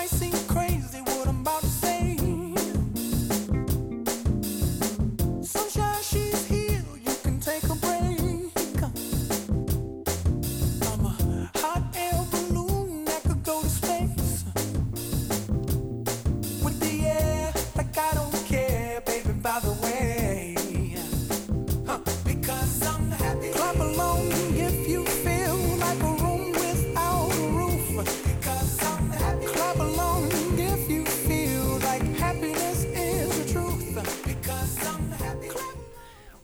I see.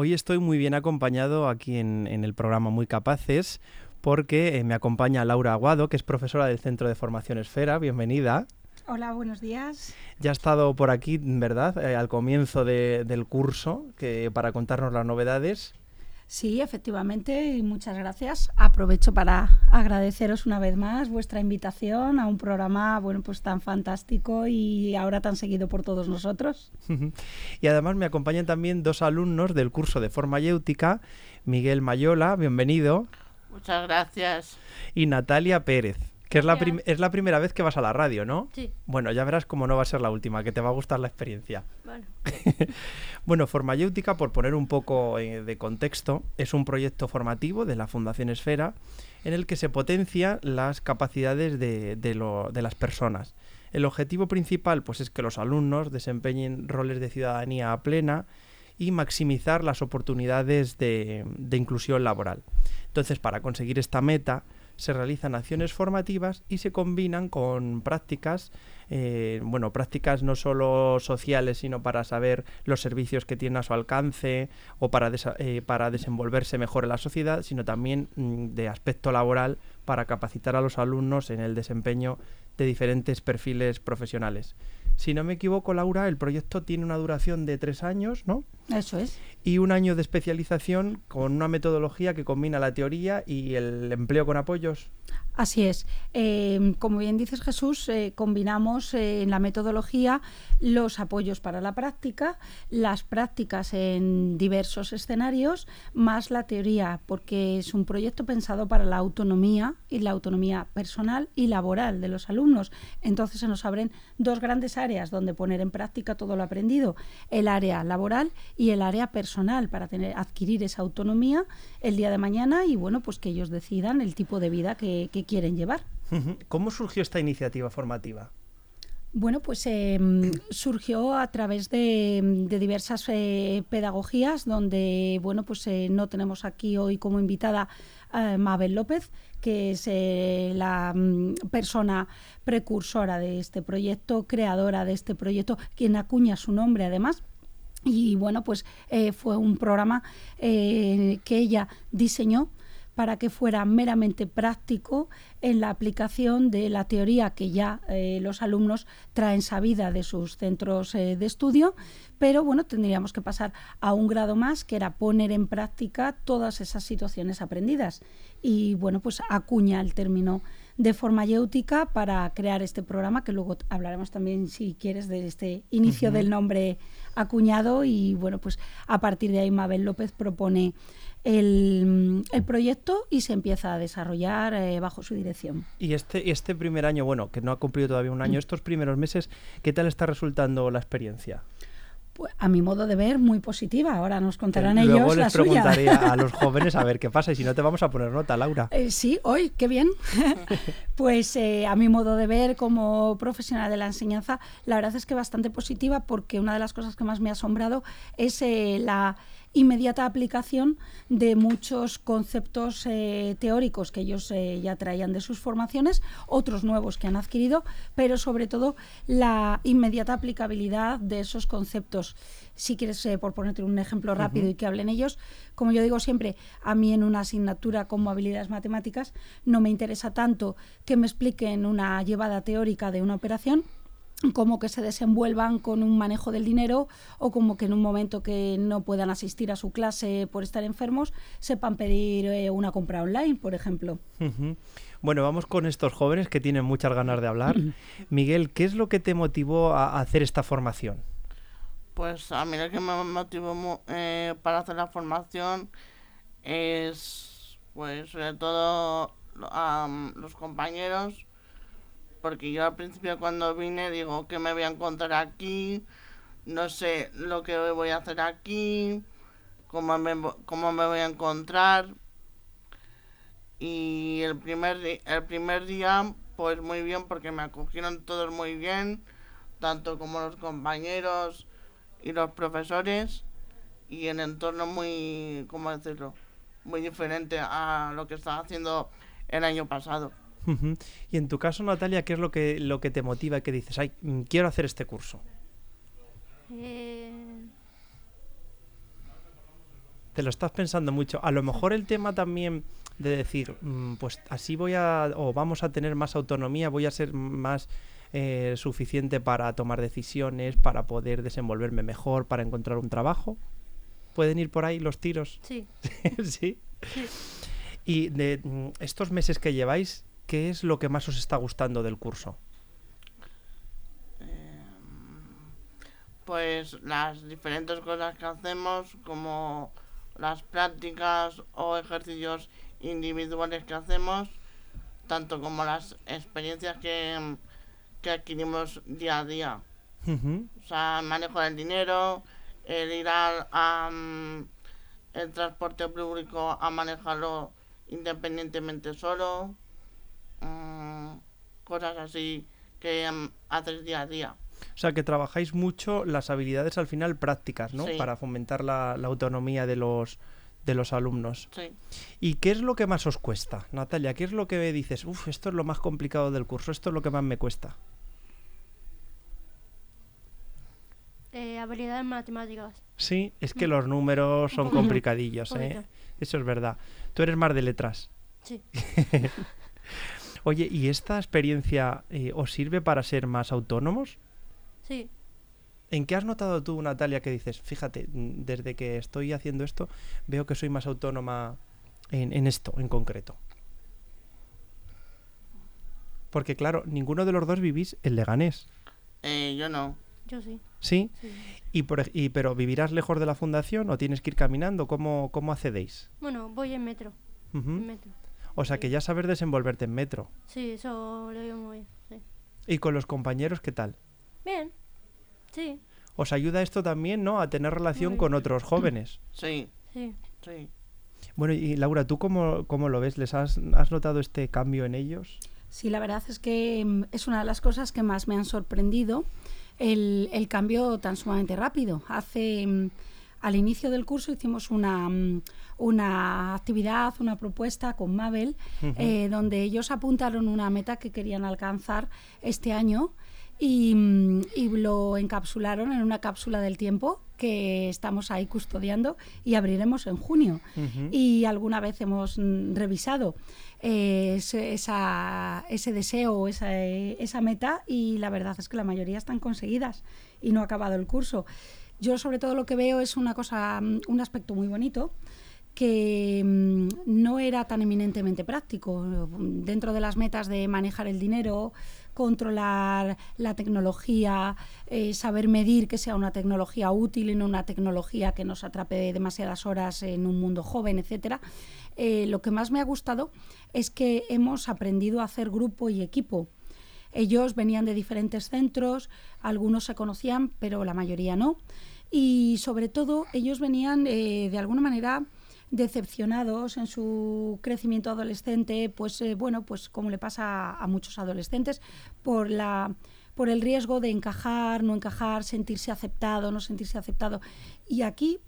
Hoy estoy muy bien acompañado aquí en, el programa Muy Capaces porque eh, me acompaña Laura Aguado, que es profesora del Centro de Formación Esfera. Bienvenida. Hola, buenos días. Ya ha estado por aquí, ¿verdad? Eh, al comienzo del curso que, para contarnos las novedades. Sí, efectivamente, y muchas gracias. Aprovecho para agradeceros una vez más vuestra invitación a un programa, bueno, pues tan fantástico y ahora tan seguido por todos nosotros. y además me acompañan también dos alumnos del curso de forma yéutica, Miguel Mayola, bienvenido. Muchas gracias. Y Natalia Pérez. Que es la, es la primera vez que vas a la radio, ¿no? Sí. Bueno, ya verás cómo no va a ser la última, que te va a gustar la experiencia. Bueno. bueno, Formayéutica, por poner un poco eh, de contexto, es un proyecto formativo de la Fundación Esfera en el que se potencia las capacidades de, de, las personas. El objetivo principal pues, es que los alumnos desempeñen roles de ciudadanía plena y maximizar las oportunidades de, de inclusión laboral. Entonces, para conseguir esta meta, se realizan acciones formativas y se combinan con prácticas, eh, bueno, prácticas no solo sociales, sino para saber los servicios que tiene a su alcance o para, eh, para desenvolverse mejor en la sociedad, sino también mm, de aspecto laboral para capacitar a los alumnos en el desempeño de diferentes perfiles profesionales. Si no me equivoco, Laura, el proyecto tiene una duración de tres años, ¿no? Eso es. Y un año de especialización con una metodología que combina la teoría y el empleo con apoyos. Así es. Em, como bien dices Jesús, eh, combinamos eh, en la metodología los apoyos para la práctica, las prácticas en diversos escenarios, más la teoría, porque es un proyecto pensado para la autonomía y la autonomía personal y laboral de los alumnos. Entonces se nos abren dos grandes áreas donde poner en práctica todo lo aprendido, el área laboral y el área personal para tener, adquirir esa autonomía el día de mañana y bueno, pues que ellos decidan el tipo de vida que, quieren llevar. ¿Cómo surgió esta iniciativa formativa? Bueno, pues em, surgió a través de, diversas eh, pedagogías donde, bueno, pues eh, no tenemos aquí hoy como invitada a Mabel López, que es eh, la mm, persona precursora de este proyecto, creadora de este proyecto, quien acuña su nombre además. Y bueno, pues fue un programa que ella diseñó para que fuera meramente práctico en la aplicación de la teoría que ya eh, los alumnos traen sabida de sus centros de estudio, pero bueno, tendríamos que pasar a un grado más, que era poner en práctica todas esas situaciones aprendidas. Y bueno, pues acuña el término de forma yéutica para crear este programa, que luego hablaremos también, si quieres, de este inicio del nombre acuñado. Y bueno, pues a partir de ahí Mabel López propone el, proyecto y se empieza a desarrollar eh, bajo su dirección. Y este, este primer año, bueno, que no ha cumplido todavía un año, mm. estos primeros meses, ¿qué tal está resultando la experiencia? Pues, a mi modo de ver, muy positiva. Ahora nos contarán Luego ellos les la suya. preguntaré a los jóvenes a ver qué pasa y si no te vamos a poner nota, Laura. Eh, sí, hoy, qué bien. pues eh, a mi modo de ver como profesional de la enseñanza, la verdad es que bastante positiva porque una de las cosas que más me ha asombrado es eh, la inmediata aplicación de muchos conceptos eh, teóricos que ellos ya traían de sus formaciones, otros nuevos que han adquirido, pero sobre todo la inmediata aplicabilidad de esos conceptos. Si quieres, eh, por ponerte un ejemplo rápido y que hablen ellos, como yo digo siempre, a mí en una asignatura como habilidades matemáticas no me interesa tanto que me expliquen una llevada teórica de una operación, como que se desenvuelvan con un manejo del dinero o como que en un momento que no puedan asistir a su clase por estar enfermos sepan pedir eh, una compra online, por ejemplo. Bueno, vamos con estos jóvenes que tienen muchas ganas de hablar. Miguel, ¿qué es lo que te motivó a hacer esta formación? Pues a mí lo que me motivó eh, para hacer la formación es, pues, sobre todo am, los compañeros, porque yo al principio cuando vine digo que me voy a encontrar aquí, no sé lo que voy a hacer aquí, cómo me, cómo me voy a encontrar. Y el primer, el primer día, pues muy bien, porque me acogieron todos muy bien, tanto como los compañeros y los profesores, y el entorno muy, ¿cómo decirlo? Muy diferente a lo que estaba haciendo el año pasado. Y en tu caso, Natalia, ¿qué es lo que, lo que te motiva y que dices, ay, mm, quiero hacer este curso? Eh, Te lo estás pensando mucho. A lo mejor el tema también de decir, mm, pues así voy a, o vamos a tener más autonomía, voy a ser más eh, suficiente para tomar decisiones, para poder desenvolverme mejor, para encontrar un trabajo. ¿Pueden ir por ahí los tiros? sí, sí. sí. Y de mm, estos meses que lleváis, ¿qué es lo que más os está gustando del curso? Pues las diferentes cosas que hacemos, como las prácticas o ejercicios individuales que hacemos, tanto como las experiencias que, que adquirimos día a día. O sea, el manejo del dinero, el ir al a, el transporte público a manejarlo independientemente solo, mm, cosas así que mm, haces día a día. O sea, que trabajáis mucho las habilidades al final prácticas, ¿no? Sí. Para fomentar la, la autonomía de los, de los alumnos. Sí. ¿Y qué es lo que más os cuesta, Natalia? ¿Qué es lo que dices? Uf, esto es lo más complicado del curso, esto es lo que más me cuesta. Eh, habilidades matemáticas. Sí, es que los números son complicadillos, ¿eh? Eso es verdad. Tú eres más de letras. Sí. Oye, ¿y esta experiencia eh, os sirve para ser más autónomos? Sí. ¿En qué has notado tú, Natalia, que dices, fíjate, mm, desde que estoy haciendo esto, veo que soy más autónoma en, en esto en concreto? Porque claro, ninguno de los dos vivís en Leganés, Eh, yo no. Yo sí. ¿sí? sí. Y, por, y pero ¿vivirás lejos de la fundación o tienes que ir caminando? ¿Cómo, cómo accedéis? Bueno, voy en metro. Ujú. En metro. O sea que ya saber desenvolverte en metro. Sí, eso lo digo muy bien. Sí. ¿Y con los compañeros qué tal? Bien. Sí, ¿Os ayuda esto también, no? A tener relación con otros jóvenes. Sí, sí. sí. Bueno, y Laura, ¿tú cómo, cómo lo ves? ¿Les has, has notado este cambio en ellos? Sí, la verdad es que mm, es una de las cosas que más me han sorprendido el, el cambio tan sumamente rápido. Hace mm, al inicio del curso hicimos una, mm, una actividad, una propuesta con Mabel, eh, donde ellos apuntaron una meta que querían alcanzar este año y, y lo encapsularon en una cápsula del tiempo que estamos ahí custodiando y abriremos en junio. Ujú. Y alguna vez hemos mm, revisado eh, ese, esa- ese deseo esa, esa meta y la verdad es que la mayoría están conseguidas y no ha acabado el curso. Yo sobre todo lo que veo es una cosa, mm, un aspecto muy bonito que mm, no era tan eminentemente práctico. Dentro de las metas de manejar el dinero, controlar la tecnología, eh, saber medir que sea una tecnología útil y no una tecnología que nos atrape demasiadas horas en un mundo joven, etcétera. Eh, lo que más me ha gustado es que hemos aprendido a hacer grupo y equipo. Ellos venían de diferentes centros, algunos se conocían, pero la mayoría no. Y sobre todo, ellos venían eh, de alguna manera decepcionados en su crecimiento adolescente, pues eh, bueno, pues como le pasa a, muchos adolescentes, por la por el riesgo de encajar, no encajar, sentirse aceptado, no sentirse aceptado. Y aquí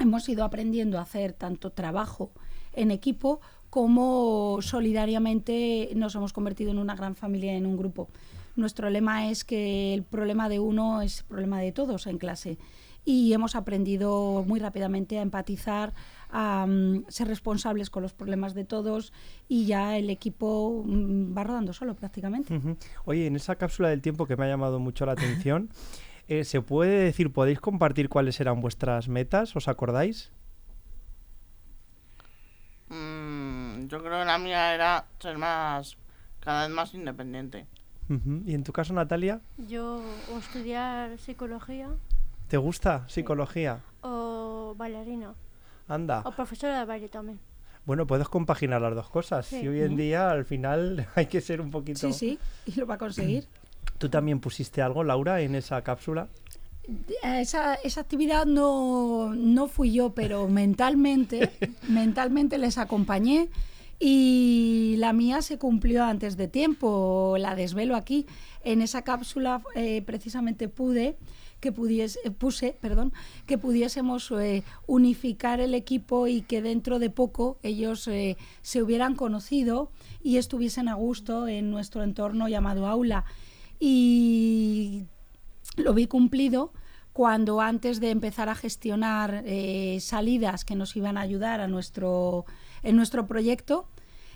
hemos ido aprendiendo a hacer tanto trabajo en equipo como solidariamente nos hemos convertido en una gran familia, en un grupo. Nuestro lema es que el problema de uno es problema de todos en clase y hemos aprendido muy rápidamente a empatizar, a mm, ser responsables con los problemas de todos y ya el equipo mm, va rodando solo prácticamente. Oye, en esa cápsula del tiempo que me ha llamado mucho la atención, eh, ¿se puede decir, podéis compartir cuáles eran vuestras metas? ¿Os acordáis? Mm, yo creo que la mía era ser más, cada vez más independiente. ¿Y en tu caso, Natalia? Yo o estudiar psicología ¿Te gusta psicología? o bailarina Anda. o profesora de baile también. Bueno, puedes compaginar las dos cosas. Sí. Y hoy en día, al final, hay que ser un poquito... Sí, sí, y lo va a conseguir. ¿Tú también pusiste algo, Laura, en esa cápsula? Esa, esa actividad no, no fui yo, pero mentalmente, mentalmente les acompañé y la mía se cumplió antes de tiempo, la desvelo aquí. En esa cápsula eh, precisamente pude que pudiese, eh, puse perdón, que pudiésemos eh, unificar el equipo y que dentro de poco ellos eh, se hubieran conocido y estuviesen a gusto en nuestro entorno llamado aula. Y lo vi cumplido cuando antes de empezar a gestionar salidas que nos iban a ayudar a nuestro, en nuestro proyecto,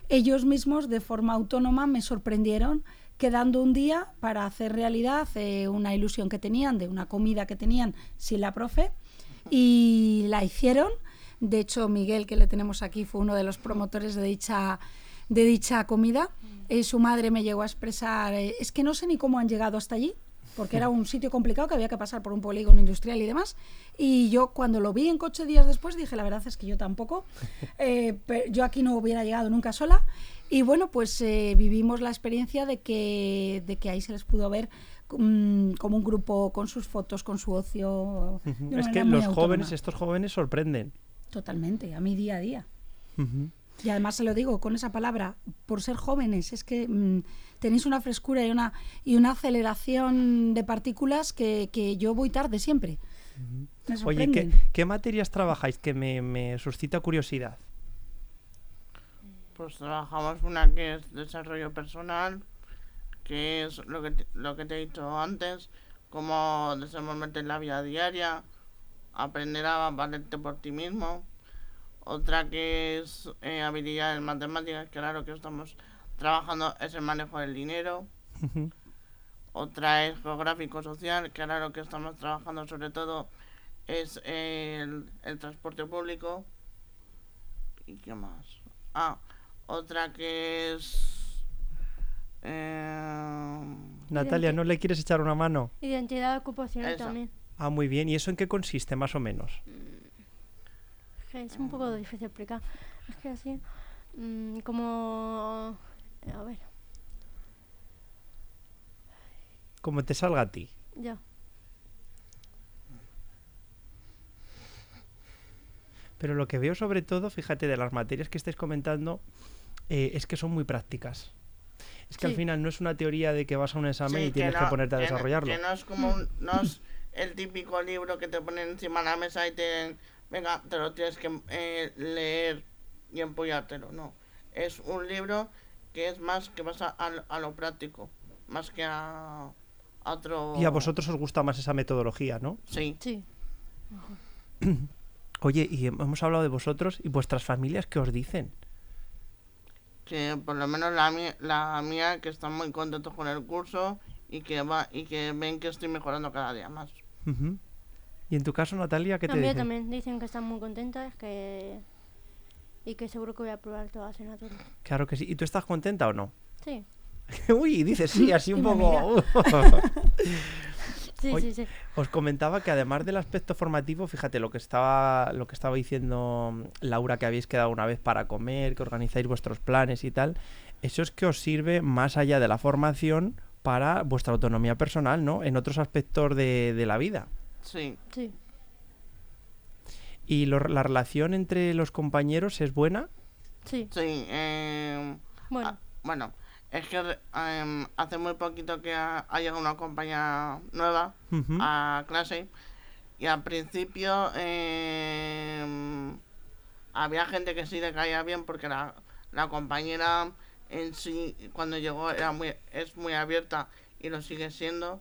ellos mismos de forma autónoma me sorprendieron quedando un día para hacer realidad eh, una ilusión que tenían de una comida que tenían sin la profe y la hicieron. De hecho, Miguel, que le tenemos aquí, fue uno de los promotores de dicha, de dicha comida. Eh, su madre me llegó a expresar, eh, es que no sé ni cómo han llegado hasta allí, porque era un sitio complicado que había que pasar por un polígono industrial y demás. Y yo cuando lo vi en coche días después dije, la verdad es que yo tampoco, eh, pe- yo aquí no hubiera llegado nunca sola. Y bueno, pues eh, vivimos la experiencia de que, de que ahí se les pudo ver mm, como un grupo con sus fotos, con su ocio. Es que los autónoma. jóvenes, estos jóvenes sorprenden. Totalmente, a mi día a día. Ujú. Y además se lo digo con esa palabra, por ser jóvenes, es que mm, tenéis una frescura y una, y una aceleración de partículas que, que yo voy tarde siempre. Oye, ¿qué, qué materias trabajáis? Que me, me suscita curiosidad. Pues trabajamos una que es desarrollo personal, que es lo que te, lo que te he dicho antes, cómo desenvolverte en la vida diaria, aprender a valerte por ti mismo. Otra que es eh, habilidades matemáticas, que claro que estamos trabajando es el manejo del dinero. Otra es geográfico-social, que ahora lo que estamos trabajando sobre todo es el, el transporte público. ¿Y qué más? Ah, otra que es... eh, Natalia, ¿no le quieres echar una mano? Identidad ocupacional Esa. también. Ah, muy bien. ¿Y eso en qué consiste, más o menos? Es que es un poco difícil de explicar. Es que así, mm, como... A ver, Como te salga a ti. ya. Pero lo que veo sobre todo, fíjate, de las materias que estáis comentando, eh, es que son muy prácticas. Es que al final no es una teoría de que vas a un examen sí, y tienes que, no- ponerte a que no- desarrollarlo. que no es como un- no es el típico libro que te ponen encima de la mesa y te... Venga, te lo tienes que eh, leer y empollártelo, no. Es un libro que es más que vas a, a lo- a lo práctico, más que a, a otro... Y a vosotros os gusta más esa metodología, ¿no? Sí. Sí. Oye, y hemos hablado de vosotros y vuestras familias, ¿qué os dicen? que por lo menos la mía, la mía que están muy contentos con el curso y que va y que ven que estoy mejorando cada día más. Y en tu caso, Natalia, ¿qué te dicen? también dicen que están muy contentas que y que seguro que voy a probar todas las asignaturas. Claro que sí. ¿Y tú estás contenta o no? Sí, Uy, dices sí, así un poco. sí, sí, sí. Os comentaba que además del aspecto formativo, fíjate lo que estaba lo que estaba diciendo Laura que habéis quedado una vez para comer, que organizáis vuestros planes y tal, eso es que os sirve más allá de la formación para vuestra autonomía personal, ¿no? En otros aspectos de, de la vida. Sí. Sí. ¿Y lo- la relación entre los compañeros es buena? Sí. Sí. em, Bueno. ah, bueno, es que em, hace muy poquito que ha, ha llegado una compañía nueva a clase y al principio em, había gente que sí le caía bien porque la, la compañera en sí cuando llegó era muy es muy abierta y lo sigue siendo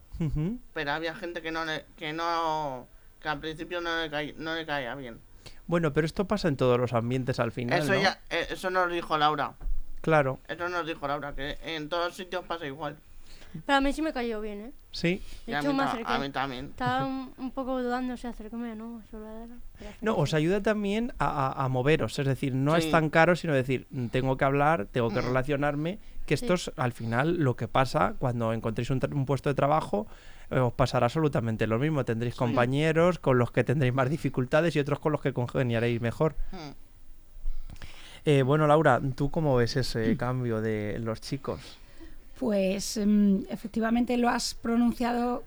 pero había gente que no le, que no que al principio no le, caí- no le caía bien Bueno, pero esto pasa en todos los ambientes al final, eso ¿no? ya eh, eso nos dijo Laura Claro, eso nos dijo Laura que en todos sitios pasa igual Pero a mí sí me cayó bien, ¿eh? sí. De a hecho, mí, me ta- acerqué. a mí también Estaba un, un poco dudando si acercarme o no. No, os ayuda también a, a- a moveros, es decir, no es Sí. tan caro, sino decir, tengo que hablar, tengo que Mm. relacionarme, que Sí. esto es al final lo que pasa cuando encontréis un, tra- un puesto de trabajo, os pasará absolutamente lo mismo, tendréis Sí. compañeros con los que tendréis más dificultades y otros con los que congeniaréis mejor. Mm. Eh, bueno, Laura, ¿tú cómo ves ese cambio de los chicos? Pues mm, efectivamente lo has pronunciado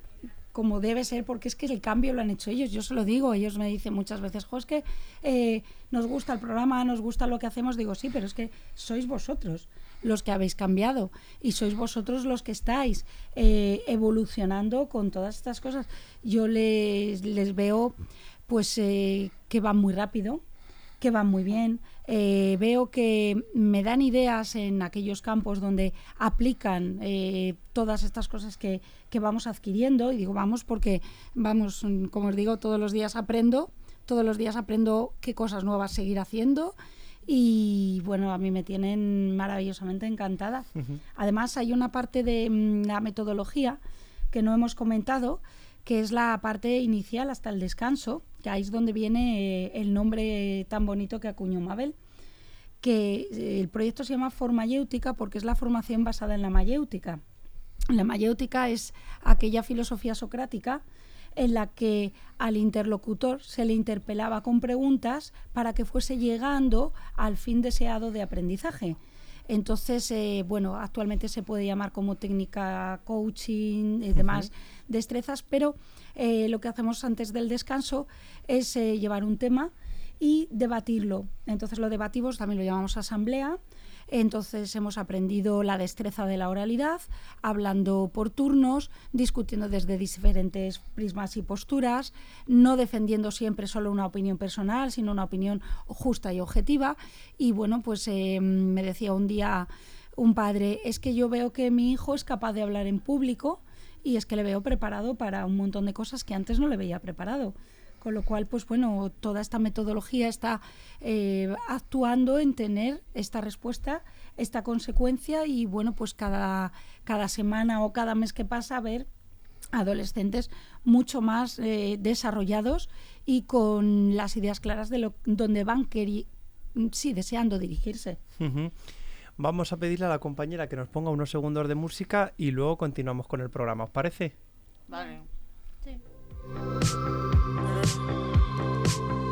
como debe ser, porque es que el cambio lo han hecho ellos. Yo se lo digo, ellos me dicen muchas veces, jo, es que eh, nos gusta el programa, nos gusta lo que hacemos. Digo, sí, pero es que sois vosotros los que habéis cambiado y sois vosotros los que estáis eh, evolucionando con todas estas cosas. Yo les, les veo pues eh, que van muy rápido, que van muy bien. Eh, veo que me dan ideas en aquellos campos donde aplican todas estas cosas que, que vamos adquiriendo. Y digo, vamos, porque vamos, como os digo, todos los días aprendo, todos los días aprendo qué cosas nuevas seguir haciendo. Y bueno, a mí me tienen maravillosamente encantada. Además, hay una parte de mm, la metodología que no hemos comentado, que es la parte inicial hasta el descanso, que ahí es donde viene eh, el nombre tan bonito que acuñó Mabel, que eh, el proyecto se llama Formayéutica porque es la formación basada en la mayéutica. La mayéutica es aquella filosofía socrática en la que al interlocutor se le interpelaba con preguntas para que fuese llegando al fin deseado de aprendizaje. Entonces, eh, bueno, actualmente se puede llamar como técnica coaching y demás destrezas, pero eh, lo que hacemos antes del descanso es eh, llevar un tema y debatirlo. Entonces lo debatimos, también lo llamamos asamblea. Entonces hemos aprendido la destreza de la oralidad, hablando por turnos, discutiendo desde diferentes prismas y posturas, no defendiendo siempre solo una opinión personal, sino una opinión justa y objetiva. Y bueno, pues eh, me decía un día un padre, es que yo veo que mi hijo es capaz de hablar en público y es que le veo preparado para un montón de cosas que antes no le veía preparado. Con lo cual, pues bueno, toda esta metodología está eh, actuando en tener esta respuesta, esta consecuencia y bueno, pues cada, cada semana o cada mes que pasa ver adolescentes mucho más eh, desarrollados y con las ideas claras de lo, donde van queri- sí, deseando dirigirse. Vamos a pedirle a la compañera que nos ponga unos segundos de música y luego continuamos con el programa, ¿os parece? Vale. Sí. Thank you.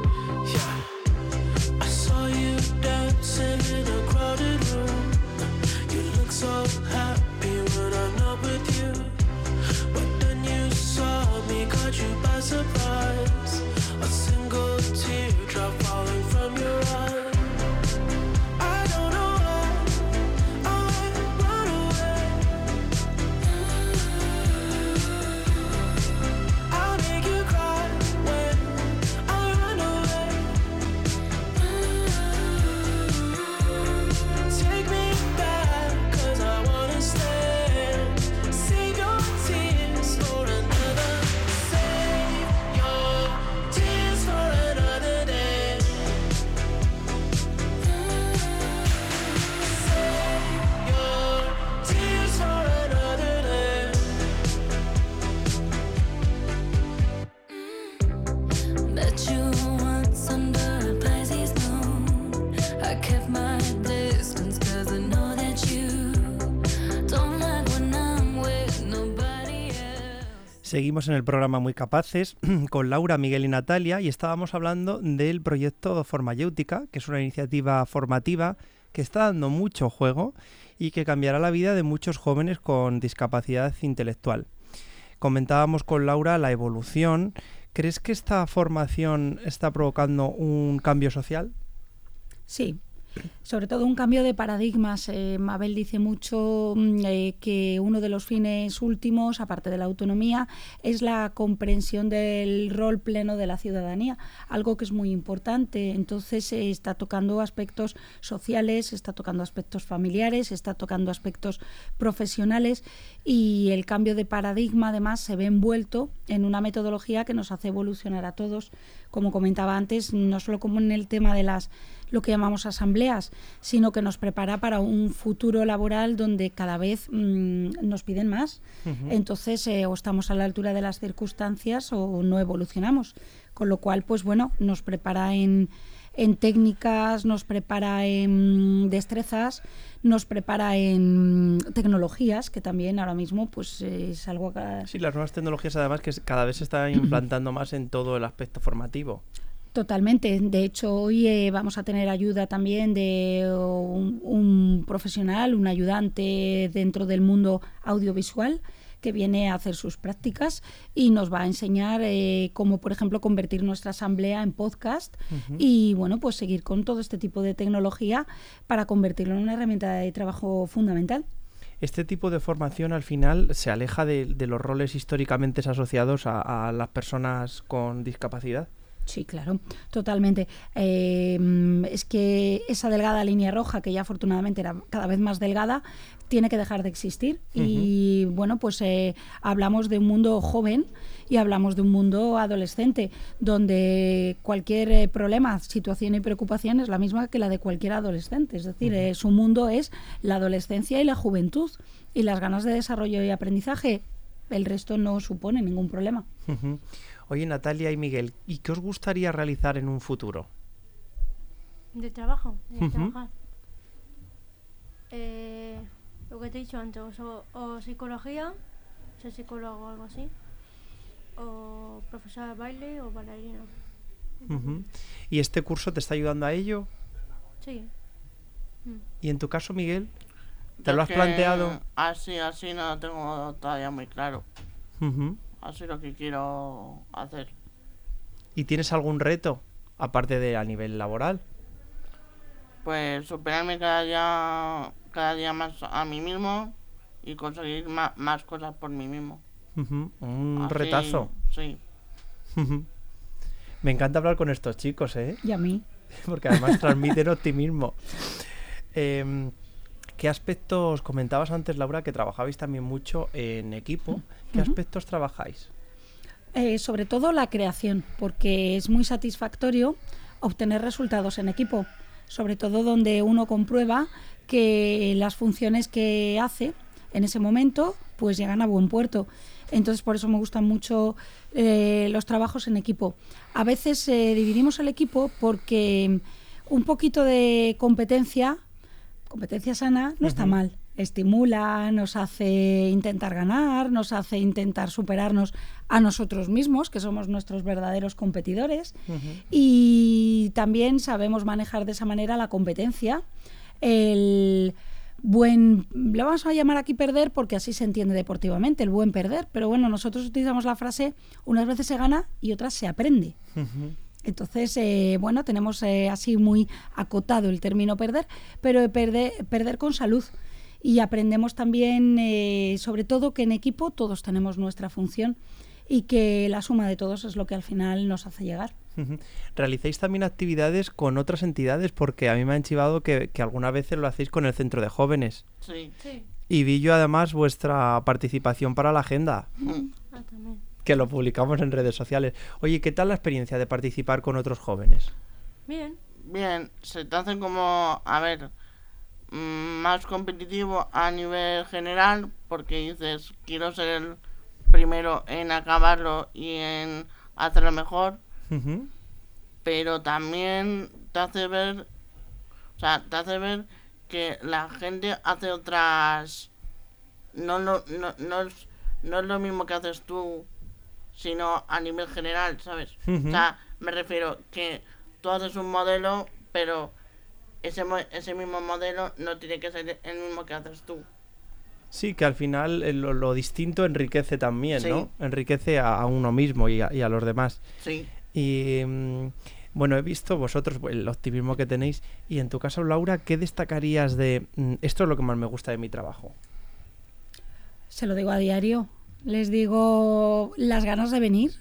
Seguimos en el programa Muy Capaces con Laura, Miguel y Natalia y estábamos hablando del proyecto Formayéutica, que es una iniciativa formativa que está dando mucho juego y que cambiará la vida de muchos jóvenes con discapacidad intelectual. Comentábamos con Laura la evolución. ¿Crees que esta formación está provocando un cambio social? Sí, sobre todo un cambio de paradigmas. Eh, Mabel dice mucho mm, eh, que uno de los fines últimos, aparte de la autonomía, es la comprensión del rol pleno de la ciudadanía, algo que es muy importante. Entonces eh, está tocando aspectos sociales, está tocando aspectos familiares, está tocando aspectos profesionales y el cambio de paradigma además se ve envuelto en una metodología que nos hace evolucionar a todos, como comentaba antes, no solo como en el tema de las lo que llamamos asambleas, sino que nos prepara para un futuro laboral donde cada vez mm, nos piden más. Entonces, eh, o estamos a la altura de las circunstancias o no evolucionamos. Con lo cual, pues bueno, nos prepara en, en técnicas, nos prepara en destrezas, nos prepara en tecnologías, que también ahora mismo pues es algo que... Sí, las nuevas tecnologías además que cada vez se están implantando más en todo el aspecto formativo. Totalmente. De hecho, hoy eh, vamos a tener ayuda también de un, un, profesional, un ayudante dentro del mundo audiovisual que viene a hacer sus prácticas y nos va a enseñar eh, cómo, por ejemplo, convertir nuestra asamblea en podcast uh -huh. y, bueno, pues seguir con todo este tipo de tecnología para convertirlo en una herramienta de trabajo fundamental este tipo de formación al final se aleja de, de los roles históricamente asociados a, a, las personas con discapacidad. Sí, claro, totalmente. Eh, es que esa delgada línea roja, que ya afortunadamente era cada vez más delgada, tiene que dejar de existir. Uh -huh. Y bueno, pues eh, hablamos de un mundo joven y hablamos de un mundo adolescente, donde cualquier eh, problema, situación y preocupación es la misma que la de cualquier adolescente. Es decir, uh -huh. su mundo es la adolescencia y la juventud. Y las ganas de desarrollo y aprendizaje, el resto no supone ningún problema. Uh -huh. Oye, Natalia y Miguel, ¿y qué os gustaría realizar en un futuro? De trabajo, de uh -huh. trabajar. Eh, lo que te he dicho antes, o, o, psicología, ser psicólogo o algo así, o profesora de baile o bailarina. Uh -huh. ¿Y este curso te está ayudando a ello? Sí. Mm. ¿Y en tu caso, Miguel? ¿Te lo has planteado? Así, así no lo tengo todavía muy claro. Uh -huh así lo que quiero hacer. ¿Y tienes algún reto, aparte de a nivel laboral? Pues superarme cada día, cada día más a mí mismo y conseguir más, más cosas por mí mismo. Uh -huh. Un así, retazo. Sí. Uh -huh. Me encanta hablar con estos chicos, ¿eh? Y a mí. Porque además transmiten optimismo. Eh, ¿Qué aspectos comentabas antes, Laura, que trabajabais también mucho en equipo? ¿Qué uh -huh. aspectos trabajáis? Eh, sobre todo la creación, porque es muy satisfactorio obtener resultados en equipo, sobre todo donde uno comprueba que las funciones que hace en ese momento pues llegan a buen puerto. Entonces por eso me gustan mucho eh, los trabajos en equipo. A veces eh, dividimos el equipo porque un poquito de competencia competencia sana no está uh -huh. mal. Estimula, nos hace intentar ganar, nos hace intentar superarnos a nosotros mismos, que somos nuestros verdaderos competidores. Uh -huh. Y también sabemos manejar de esa manera la competencia. El buen, lo vamos a llamar aquí perder porque así se entiende deportivamente, el buen perder. Pero bueno, nosotros utilizamos la frase, unas veces se gana y otras se aprende. Uh -huh. Entonces, eh, bueno, tenemos eh, así muy acotado el término perder, pero perder, perder con salud. Y aprendemos también, eh, sobre todo, que en equipo todos tenemos nuestra función y que la suma de todos es lo que al final nos hace llegar. ¿Realicéis también actividades con otras entidades? Porque a mí me han chivado que, que algunas veces lo hacéis con el centro de jóvenes. Sí. sí. Y vi yo además vuestra participación para la agenda. Ah, también que lo publicamos en redes sociales. Oye, ¿qué tal la experiencia de participar con otros jóvenes? Bien. Bien, se te hace como, a ver, más competitivo a nivel general porque dices, quiero ser el primero en acabarlo y en hacerlo mejor. Uh -huh. Pero también te hace ver, o sea, te hace ver que la gente hace otras... No, no, no, no, es, no es lo mismo que haces tú sino a nivel general, ¿sabes? Uh -huh. O sea, me refiero que tú haces un modelo, pero ese, ese mismo modelo no tiene que ser el mismo que haces tú. Sí, que al final eh, lo, lo distinto enriquece también, Sí. ¿no? Enriquece a, a uno mismo y a, y a los demás. Sí. Y mm, bueno, he visto vosotros pues, el optimismo que tenéis. Y en tu caso, Laura, ¿qué destacarías de mm, esto es lo que más me gusta de mi trabajo? Se lo digo a diario. Les digo las ganas de venir,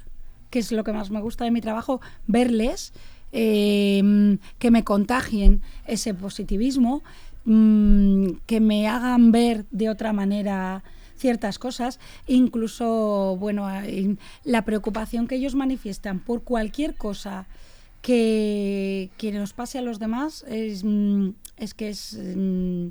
que es lo que más me gusta de mi trabajo, verles, eh, que me contagien ese positivismo, mm, que me hagan ver de otra manera ciertas cosas, incluso, bueno, la preocupación que ellos manifiestan por cualquier cosa que, que nos pase a los demás es, mm, es que es mm,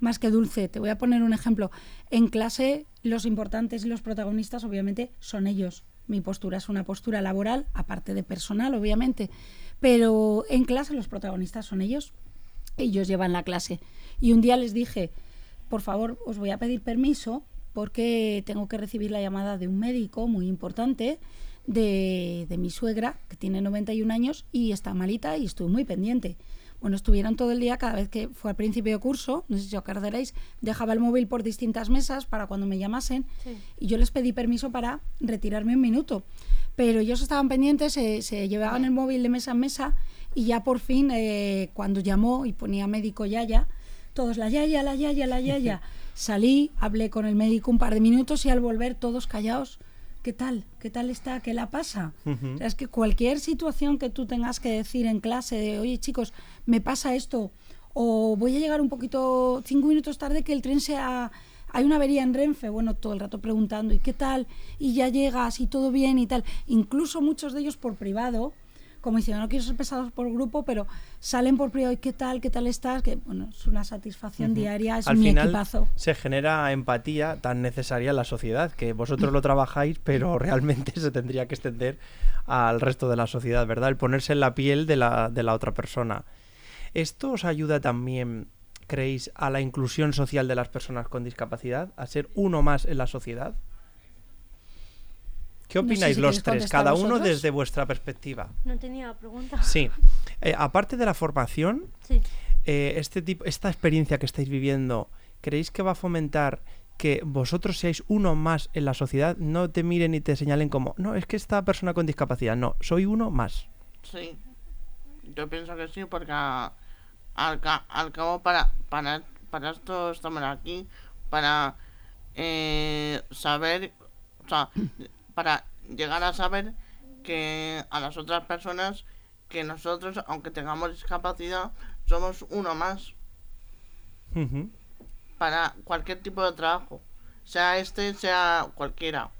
más que dulce. Te voy a poner un ejemplo. En clase, los importantes y los protagonistas, obviamente, son ellos. Mi postura es una postura laboral, aparte de personal, obviamente. Pero en clase los protagonistas son ellos. Ellos llevan la clase. Y un día les dije, por favor, os voy a pedir permiso porque tengo que recibir la llamada de un médico muy importante de, de mi suegra, que tiene 91 años y está malita y estoy muy pendiente. Bueno, estuvieron todo el día, cada vez que fue al principio de curso, no sé si os acordaréis, dejaba el móvil por distintas mesas para cuando me llamasen Sí. y yo les pedí permiso para retirarme un minuto. Pero ellos estaban pendientes, se, se llevaban el móvil de mesa en mesa y ya por fin, eh, cuando llamó y ponía médico Yaya, todos la Yaya, la Yaya, la Yaya. Salí, hablé con el médico un par de minutos y al volver todos callados. ¿Qué tal? ¿Qué tal está? ¿Qué la pasa? O sea, es que cualquier situación que tú tengas que decir en clase de, oye chicos, me pasa esto, o voy a llegar un poquito, cinco minutos tarde que el tren sea, hay una avería en Renfe, bueno, todo el rato preguntando, ¿y qué tal? Y ya llegas y todo bien y tal. Incluso muchos de ellos por privado, como diciendo, no quiero ser pesados por grupo, pero salen por privado, ¿y qué tal? ¿Qué tal estás? Que bueno, es una satisfacción diaria, es Al mi final equipazo. se genera empatía tan necesaria en la sociedad, que vosotros lo trabajáis, pero realmente se tendría que extender al resto de la sociedad, ¿verdad? El ponerse en la piel de la, de la otra persona. ¿Esto os ayuda también, creéis, a la inclusión social de las personas con discapacidad? ¿A ser uno más en la sociedad? ¿Qué No sé opináis si los tres, cada uno vosotros. desde vuestra perspectiva? No tenía pregunta. Sí. Eh, aparte de la formación, Sí. eh, este tipo, esta experiencia que estáis viviendo, ¿creéis que va a fomentar que vosotros seáis uno más en la sociedad? No te miren y te señalen como, no, es que esta persona con discapacidad, no, soy uno más. Sí, yo pienso que sí, porque a- al, ca- al cabo para, para, para esto estamos aquí, para eh, saber, o sea, para llegar a saber que a las otras personas que nosotros, aunque tengamos discapacidad, somos uno más para cualquier tipo de trabajo, sea este, sea cualquiera.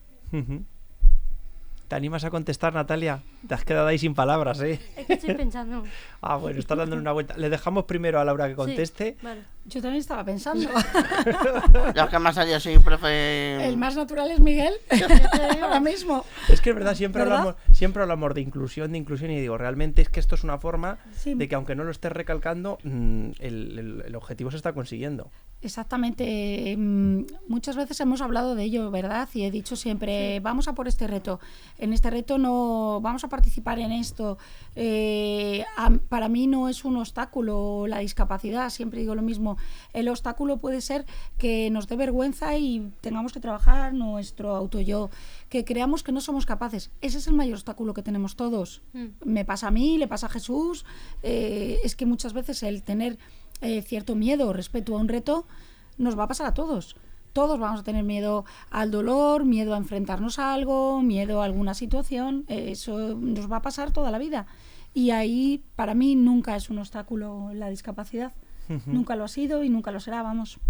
¿Te animas a contestar, Natalia? Te has quedado ahí sin palabras, ¿eh? Es que estoy pensando. Ah, bueno, estás dándole una vuelta. Le dejamos primero a Laura que Sí, conteste. Vale. Yo también estaba pensando. Ya que más allá sí, profe. El más natural es Miguel, ahora mismo. Es que es verdad, siempre ¿Verdad? hablamos, siempre hablamos de inclusión, de inclusión, y digo, realmente es que esto es una forma Sí. de que aunque no lo estés recalcando, mm, el, el- el objetivo se está consiguiendo. Exactamente. mm, Muchas veces hemos hablado de ello, ¿verdad? Y he dicho siempre, vamos a por este reto. En este reto no vamos a participar en esto. Eh, a- para mí no es un obstáculo la discapacidad, siempre digo lo mismo. El obstáculo puede ser que nos dé vergüenza y tengamos que trabajar nuestro auto yo, que creamos que no somos capaces. Ese es el mayor obstáculo que tenemos todos. Mm. me pasa a mí, le pasa a Jesús. eh, es que muchas veces el tener eh, cierto miedo respecto a un reto nos va a pasar a todos. Todos vamos a tener miedo al dolor, miedo a enfrentarnos a algo, miedo a alguna situación. eh, eso nos va a pasar toda la vida. Y ahí, para mí, nunca es un obstáculo la discapacidad. Nunca lo ha sido y nunca lo será, vamos.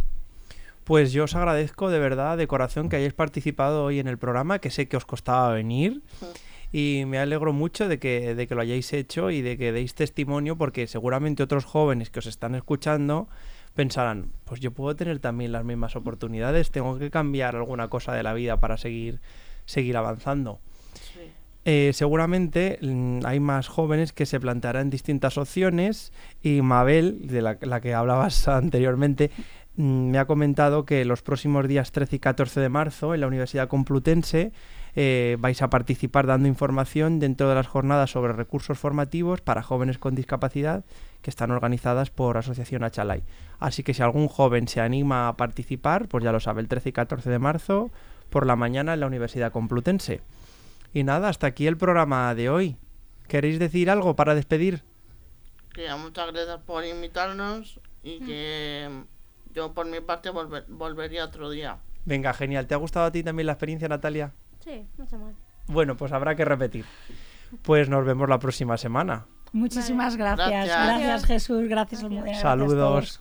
Pues yo os agradezco de verdad, de corazón, que hayáis participado hoy en el programa, que sé que os costaba venir. Y me alegro mucho de que, de que lo hayáis hecho y de que deis testimonio, porque seguramente otros jóvenes que os están escuchando pensarán, pues yo puedo tener también las mismas oportunidades, tengo que cambiar alguna cosa de la vida para seguir, seguir avanzando. Sí. Eh, seguramente mm, hay más jóvenes que se plantearán distintas opciones y Mabel, de la, la que hablabas anteriormente, mm, me ha comentado que los próximos días 13 y 14 de marzo en la Universidad Complutense eh, vais a participar dando información dentro de las jornadas sobre recursos formativos para jóvenes con discapacidad que están organizadas por Asociación Achalay. Así que si algún joven se anima a participar, pues ya lo sabe, el 13 y 14 de marzo por la mañana en la Universidad Complutense. Y nada, hasta aquí el programa de hoy. ¿Queréis decir algo para despedir? Que ya muchas gracias por invitarnos y que yo por mi parte volver- volvería otro día. Venga, genial. ¿Te ha gustado a ti también la experiencia, Natalia? Sí, está mal. Bueno, pues habrá que repetir. Pues nos vemos la próxima semana. Muchísimas gracias. Gracias. Gracias, Jesús. Gracias, Almudena. gracias a todos. Saludos.